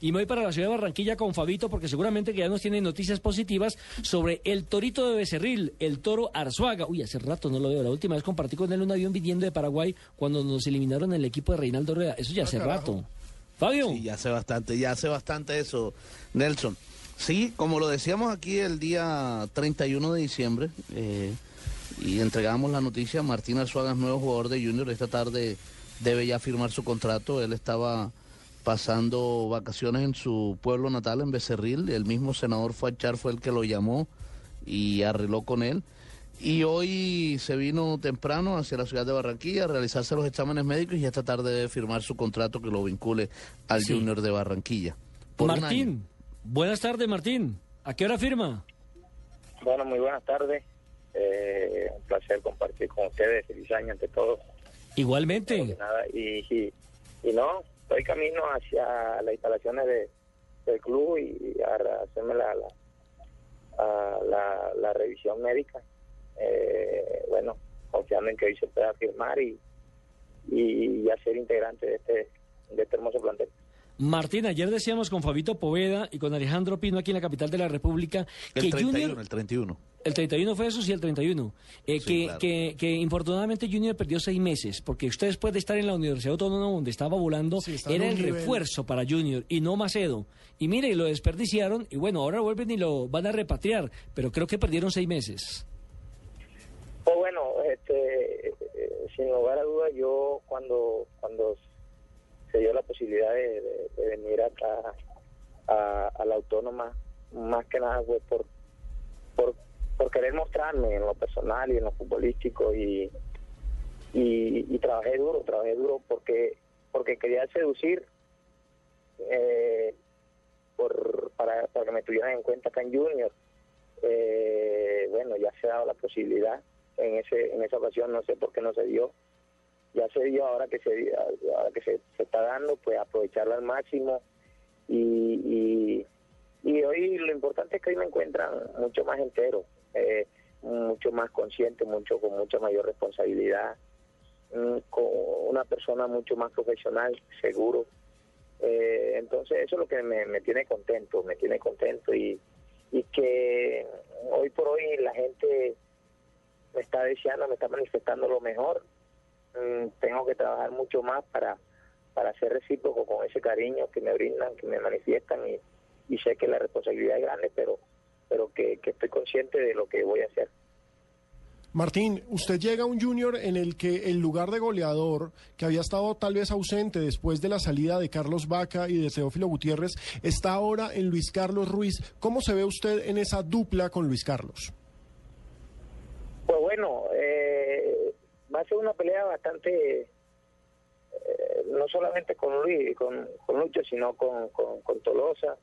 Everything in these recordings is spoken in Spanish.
Y me voy para la ciudad de Barranquilla con Fabito porque seguramente que ya nos tienen noticias positivas sobre el torito de Becerril, el toro Arzuaga. Uy, hace rato no lo veo. La última vez compartí con él un avión viniendo de Paraguay cuando nos eliminaron el equipo de Reinaldo Rueda. Eso ya hace rato. Fabio. Sí, ya hace bastante, ya hace bastante eso, Nelson. Sí, como lo decíamos aquí el día 31 de diciembre, eh, y entregamos la noticia, Martín Arzuaga es nuevo jugador de Junior, esta tarde debe ya firmar su contrato, él estaba pasando vacaciones en su pueblo natal, en Becerril, el mismo senador Fachar fue el que lo llamó y arregló con él. Y hoy se vino temprano hacia la ciudad de Barranquilla a realizarse los exámenes médicos y esta tarde debe firmar su contrato que lo vincule al Sí. Junior de Barranquilla. Martín. Buenas tardes, Martín. ¿A qué hora firma? Bueno, muy buenas tardes. Eh, un placer compartir con ustedes. Feliz año ante todo. Igualmente. Nada, y, y, y no, estoy camino hacia las instalaciones de, del club y a hacerme la, la, la revisión médica. Eh, bueno, confiando en que hoy se pueda firmar y, y ya ser integrante de este, de este hermoso plantel. Martín, ayer decíamos con Fabito Poveda y con Alejandro Pino aquí en la capital de la República que El 31, Junior... el 31. El 31 fue eso, sí, el 31. Eh, Sí, que, claro. que, que infortunadamente Junior perdió seis meses, porque usted después de estar en la Universidad Autónoma donde estaba volando, era el refuerzo para Junior y no Macedo. Y mire, lo desperdiciaron y bueno, ahora vuelven y lo van a repatriar, pero creo que perdieron seis meses. Pues bueno, este, eh, sin lugar a dudas, yo cuando cuando posibilidad de, venir acá a, la autónoma, más que nada fue por, por, por querer mostrarme en lo personal y en lo futbolístico y, trabajé duro, trabajé duro porque porque quería seducir eh, por, para, para que me tuvieran en cuenta acá en Junior. Eh, bueno, ya se ha dado la posibilidad en ese en esa ocasión, no sé por qué no se dio. Ya se dio ahora que se ahora que se, se está dando, pues aprovecharlo al máximo y, y, y hoy lo importante es que hoy me encuentran mucho más entero, eh, mucho más consciente, mucho con mucha mayor responsabilidad, mm, con una persona mucho más profesional, seguro. Eh, entonces eso es lo que me, me tiene contento, me tiene contento y, y que hoy por hoy la gente me está deseando, me está manifestando lo mejor. Mm, tengo que trabajar mucho más para, para ser recíproco con ese cariño que me brindan, que me manifiestan y, y sé que la responsabilidad es grande, pero, pero que, que estoy consciente de lo que voy a hacer. Martín, usted llega a un junior en el que el lugar de goleador, que había estado tal vez ausente después de la salida de Carlos Vaca y de Teófilo Gutiérrez, está ahora en Luis Carlos Ruiz. ¿Cómo se ve usted en esa dupla con Luis Carlos? Pues bueno, eh, va a ser una pelea bastante, eh, no solamente con Luis, con, con Lucho, sino con, Tolosa.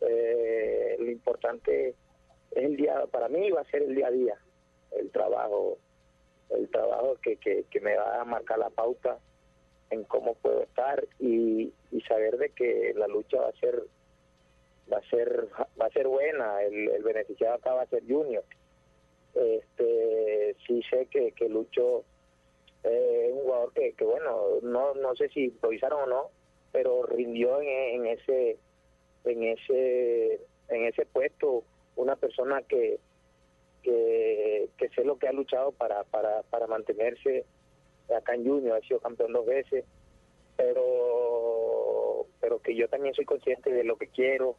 Eh, lo importante es el día, para mí va a ser el día a día, el trabajo, el trabajo que, que, que me va a marcar la pauta en cómo puedo estar y, y saber de que la lucha va a ser va a ser va a ser buena el, el beneficiado acá va a ser Junior este sí sé que, que Lucho eh, un jugador que, que bueno no no sé si improvisaron o no pero rindió en, en ese en ese en ese puesto una persona que que, que sé lo que ha luchado para para para mantenerse acá en Junior ha sido campeón dos veces pero pero que yo también soy consciente de lo que quiero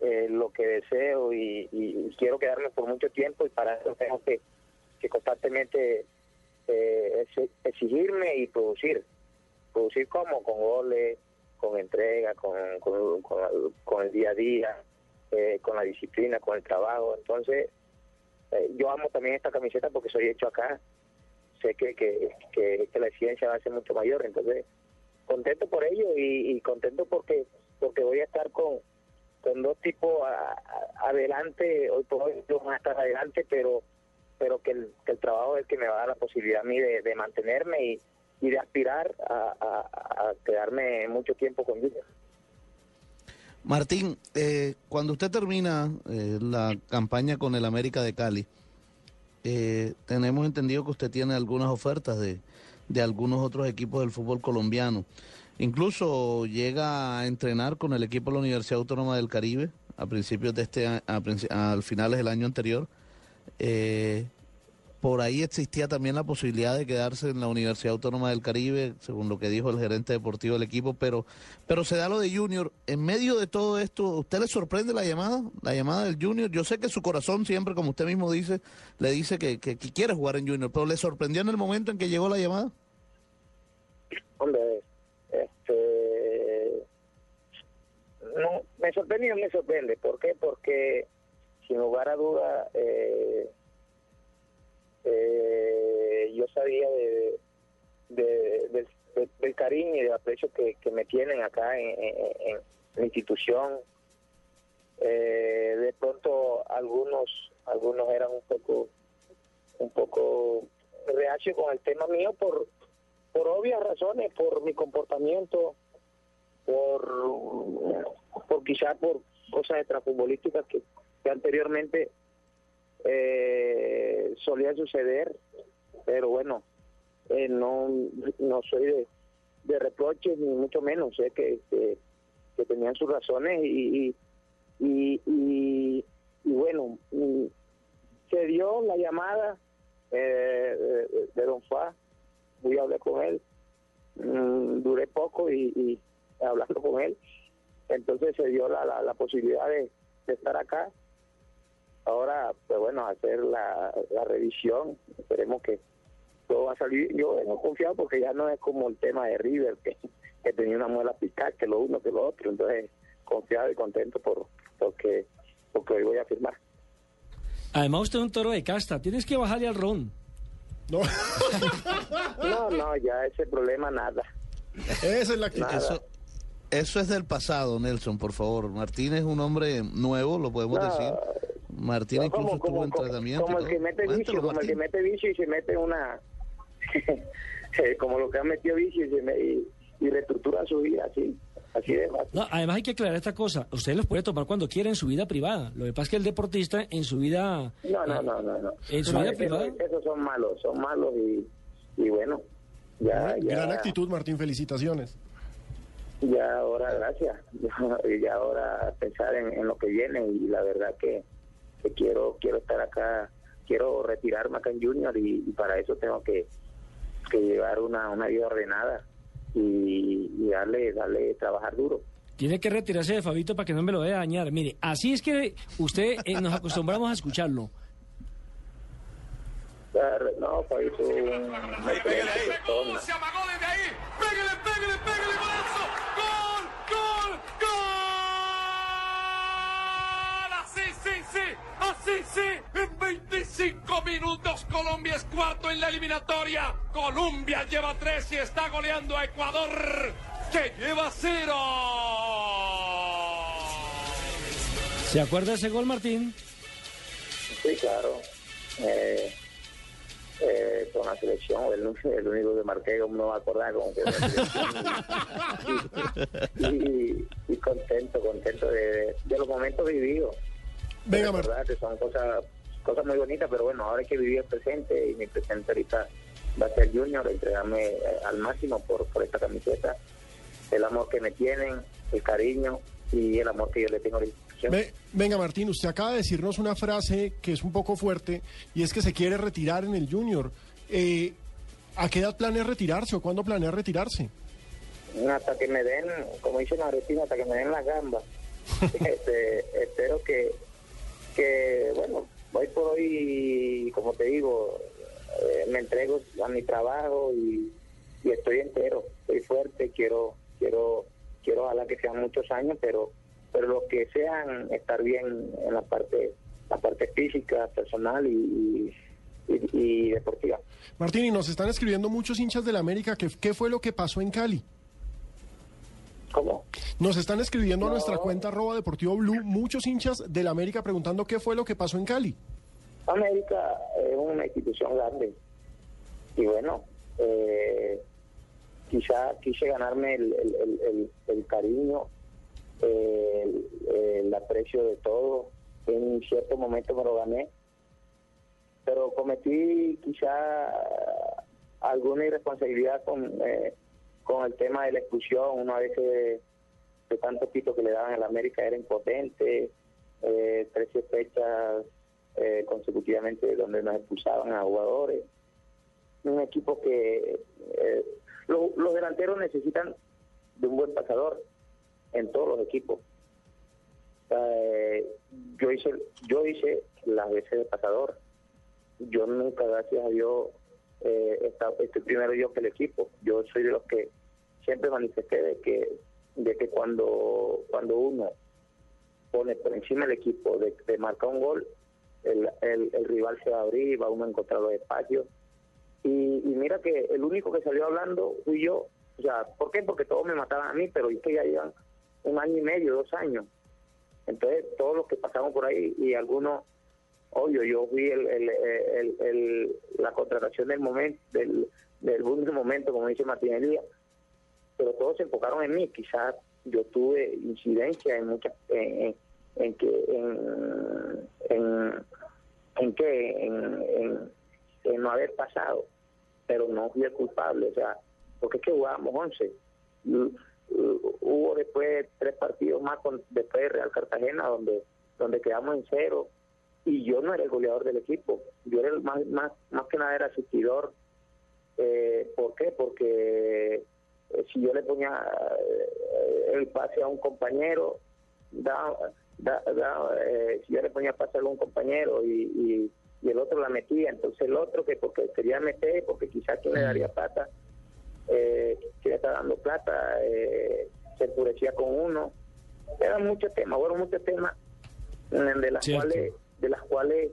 eh, lo que deseo y- y quiero quedarme por mucho tiempo y para eso tengo que, que constantemente eh, ex- exigirme y producir. Producir como con goles, con entrega, con, el, día a día, eh, con la disciplina, con el trabajo. Entonces, eh, yo amo también esta camiseta porque soy hecho acá. Sé que, que, que, la exigencia va a ser mucho mayor. Entonces, contento por ello y, contento porque porque voy a estar con, con dos tipos adelante, hoy por hoy van a estar adelante, pero pero que el, que el trabajo es el que me va a dar la posibilidad a mí de, mantenerme y, de aspirar a, a- a quedarme mucho tiempo con Junior. Martín, eh, cuando usted termina eh, la campaña con el América de Cali, eh, tenemos entendido que usted tiene algunas ofertas de, algunos otros equipos del fútbol colombiano. Incluso llega a entrenar con el equipo de la Universidad Autónoma del Caribe a principios de este a, a al finales del año anterior. Eh, por ahí existía también la posibilidad de quedarse en la Universidad Autónoma del Caribe, según lo que dijo el gerente deportivo del equipo, pero, pero se da lo de Junior. En medio de todo esto, ¿usted le sorprende la llamada? La llamada del Junior. Yo sé que su corazón siempre, como usted mismo dice, le dice que, quiere jugar en Junior, pero ¿le sorprendió en el momento en que llegó la llamada? Hombre, este. No, me sorprende y no me sorprende. ¿Por qué? Porque, sin lugar a duda, eh, eh, yo sabía de, de- del- cariño y del aprecio que, me tienen acá en, en- en la institución. Eh, de pronto, algunos algunos eran un poco un poco reacios con el tema mío por por obvias razones, por mi comportamiento, por, por quizá por cosas extrafutbolísticas que, que anteriormente eh, solía suceder, pero bueno, eh, no, no soy de, reproches ni mucho menos, sé que, que, tenían sus razones y, y, y, y- y bueno, mm, se dio la llamada eh, de, Don Fa, fui a hablar con él, Mm, duré poco y, y hablando con él, entonces se dio la, la, la posibilidad de estar acá. Ahora, pues bueno, hacer la, la revisión, esperemos que todo va a salir. Yo vengo confiado porque ya no es como el tema de River, que, que tenía una muela picada, que lo uno, que lo otro, entonces confiado y contento por porque porque hoy voy a firmar. Además, usted es un toro de casta. Tienes que bajarle al ron. No, No, no, ya ese problema nada. esa es la actitud. Nada. Eso, eso es del pasado, Nelson, por favor. Martín es un hombre nuevo, lo podemos No, decir. Martín No, incluso como, estuvo como, en como, tratamiento. como el que mete vicio, como el que mete vicio y se mete una... como lo que ha metido vicio y, se me- y, y reestructura su vida, así, así de fácil. No, además hay que aclarar esta cosa. Usted los puede tomar cuando quiera en su vida privada. Lo que pasa es que el deportista en su vida... No, no, no, no. no. ¿En su No, vida esos- privada? Esos son malos, son malos y, y bueno, ya, ya, Gran actitud, Martín, felicitaciones. ya ahora, gracias, y ya ahora pensar en, en lo que viene y la verdad que, que quiero quiero estar acá, quiero retirarme acá en Junior y, y para eso tengo que, que llevar una, una vida ordenada y, y darle, darle, trabajar duro. Tiene que retirarse de Fabito para que no me lo vaya a dañar. Mire, así es que usted eh, nos acostumbramos a escucharlo. No, Fabito. Se amagó desde ahí. Pégale, pégale, pégale, golazo. Gol, gol, gol. Así sí, sí, así sí. En 25 minutos Colombia es cuarto en la eliminatoria. Colombia lleva tres y está goleando a Ecuador, que lleva cero. ¿Se acuerda de ese gol, Martín? Sí, claro. Eh, eh, con la selección, el, el único que marqué, como no me acordaba, como que la selección. y, y contento, contento de, de los momentos vividos. Venga, La que son cosas, cosas muy bonitas, pero bueno, ahora hay que vivir el presente y mi presente ahorita va a ser Junior, entregarme eh, al máximo por, por esta camiseta, el amor que me tienen, el cariño y el amor que yo le tengo a la institución. Ve- venga, Martín, usted acaba de decirnos una frase que es un poco fuerte y es que se quiere retirar en el Junior. Eh, ¿A qué edad planea retirarse o cuándo planea retirarse? hasta que me den, como dicen los argentinos, hasta que me den las gambas. Este, espero que, que, bueno, hoy por hoy, como te digo, eh, me entrego a mi trabajo y, estoy entero, estoy fuerte, quiero, quiero, quiero ojalá que sean muchos años, pero, pero los que sean estar bien en la parte, la parte física, personal y, y, y deportiva. Martín, y nos están escribiendo muchos hinchas de la América. que ¿Qué fue lo que pasó en Cali? ¿Cómo? Nos están escribiendo a nuestra cuenta arroba deportivo blue muchos hinchas del América preguntando qué fue lo que pasó en Cali. América es una institución grande y bueno, eh, quizá quise ganarme el, el- el- el- el cariño, el, el aprecio de todo. En cierto momento me lo gané, pero cometí quizá alguna irresponsabilidad con, eh, con el tema de la expulsión. Una vez que de tantos pitos que le daban en la América era impotente, eh, 13 fechas eh, consecutivamente donde nos expulsaban a jugadores. Un equipo que eh, lo- los delanteros necesitan de un buen pasador en todos los equipos. Eh, yo hice yo hice las veces de pasador. Yo nunca, gracias a Dios, eh, estoy primero yo que el equipo. Yo soy de los que siempre manifesté de que de que cuando cuando uno pone por encima el equipo de, de marcar un gol, el, el, rival se va a abrir, va uno a encontrar los espacios. Y, y mira que el único que salió hablando fui yo. O sea, ¿por qué? Porque todos me mataban a mí, pero es que ya llevan un año y medio, dos años. Entonces, todos los que pasamos por ahí y algunos, obvio, yo fui el, el, la contratación del momento, del, del último momento, como dice Martín pero todos se enfocaron en mí. Quizás yo tuve incidencia en muchas, en, en- que, en, en, que, en, en- no haber pasado, pero no fui el culpable, o sea, porque es que jugábamos 11. Mm, mm, Hubo después tres partidos más con, después de Real Cartagena donde donde quedamos en cero y yo no era el goleador del equipo, yo era el más más más que nada era asistidor. Eh, ¿Por qué? Porque eh, si yo le ponía eh, el pase a un compañero, da, da- da, eh, si yo le ponía pase a algún compañero y, y, y el otro la metía, entonces el otro que porque quería meter, porque quizás quien le daría plata, eh, que le está dando plata, eh, se enfurecía con uno. Eran muchos temas, fueron muchos temas de las Cierto. cuales de las cuales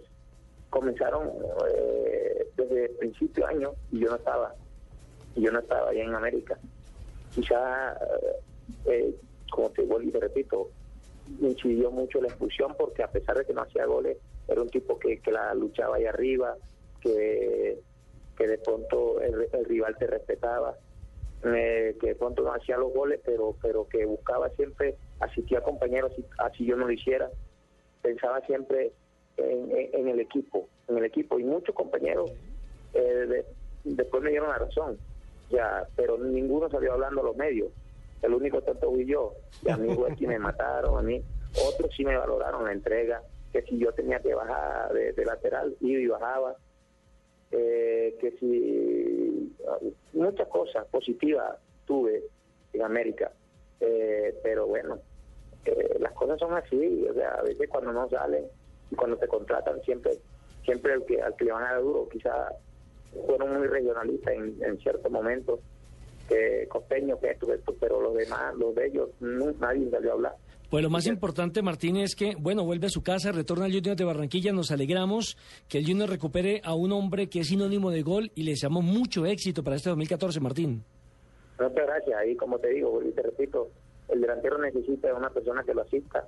comenzaron eh, desde el principio de año y yo no estaba y yo no estaba allá en América quizá eh, eh, como te vuelvo y te repito incidió mucho la expulsión porque a pesar de que no hacía goles era un tipo que, que la luchaba ahí arriba que que de pronto el, el rival te respetaba eh, que de pronto no hacía los goles pero pero que buscaba siempre asistir a compañeros así, yo no lo hiciera pensaba siempre en, en- en el equipo, en el equipo. Y muchos compañeros eh, de- después me dieron la razón, ya, pero ninguno salió hablando a los medios. El único tonto fui yo. Y a mí fue que me mataron, a mí. Otros sí me valoraron la entrega, que si yo tenía que bajar de, de lateral, iba y bajaba. Eh, que si muchas cosas positivas tuve en América, Eh, pero bueno, eh, las cosas son así, o sea, a veces cuando no salen y cuando te contratan siempre siempre el que al que le van a dar duro, quizá fueron muy regionalistas en, en ciertos momentos, que costeño, que esto, que esto, pero los demás, los de ellos, no, nadie salió a hablar. Pues lo más importante, Martín, es que, bueno, vuelve a su casa, retorna al Junior de Barranquilla, nos alegramos que el Junior recupere a un hombre que es sinónimo de gol y le deseamos mucho éxito para este 2014, Martín. Muchas gracias. Ahí, como te digo, y te repito, el delantero necesita de una persona que lo asista.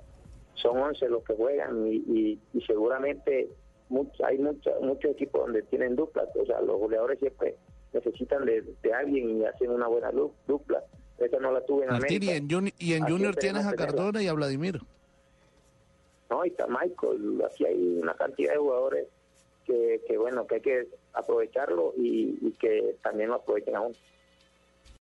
Son 11 los que juegan y, y, y seguramente much- hay muchos equipos donde tienen duplas. O sea, los goleadores siempre necesitan de, de alguien y hacen una buena dupla. Esa no la tuve en Martín, y América. en, Juni- y en Junior tienes a. Cardona y a Vladimir. No, y está Michael. Aquí hay una cantidad de jugadores que, que bueno, que hay que aprovecharlo y, y que también lo aprovechen aún.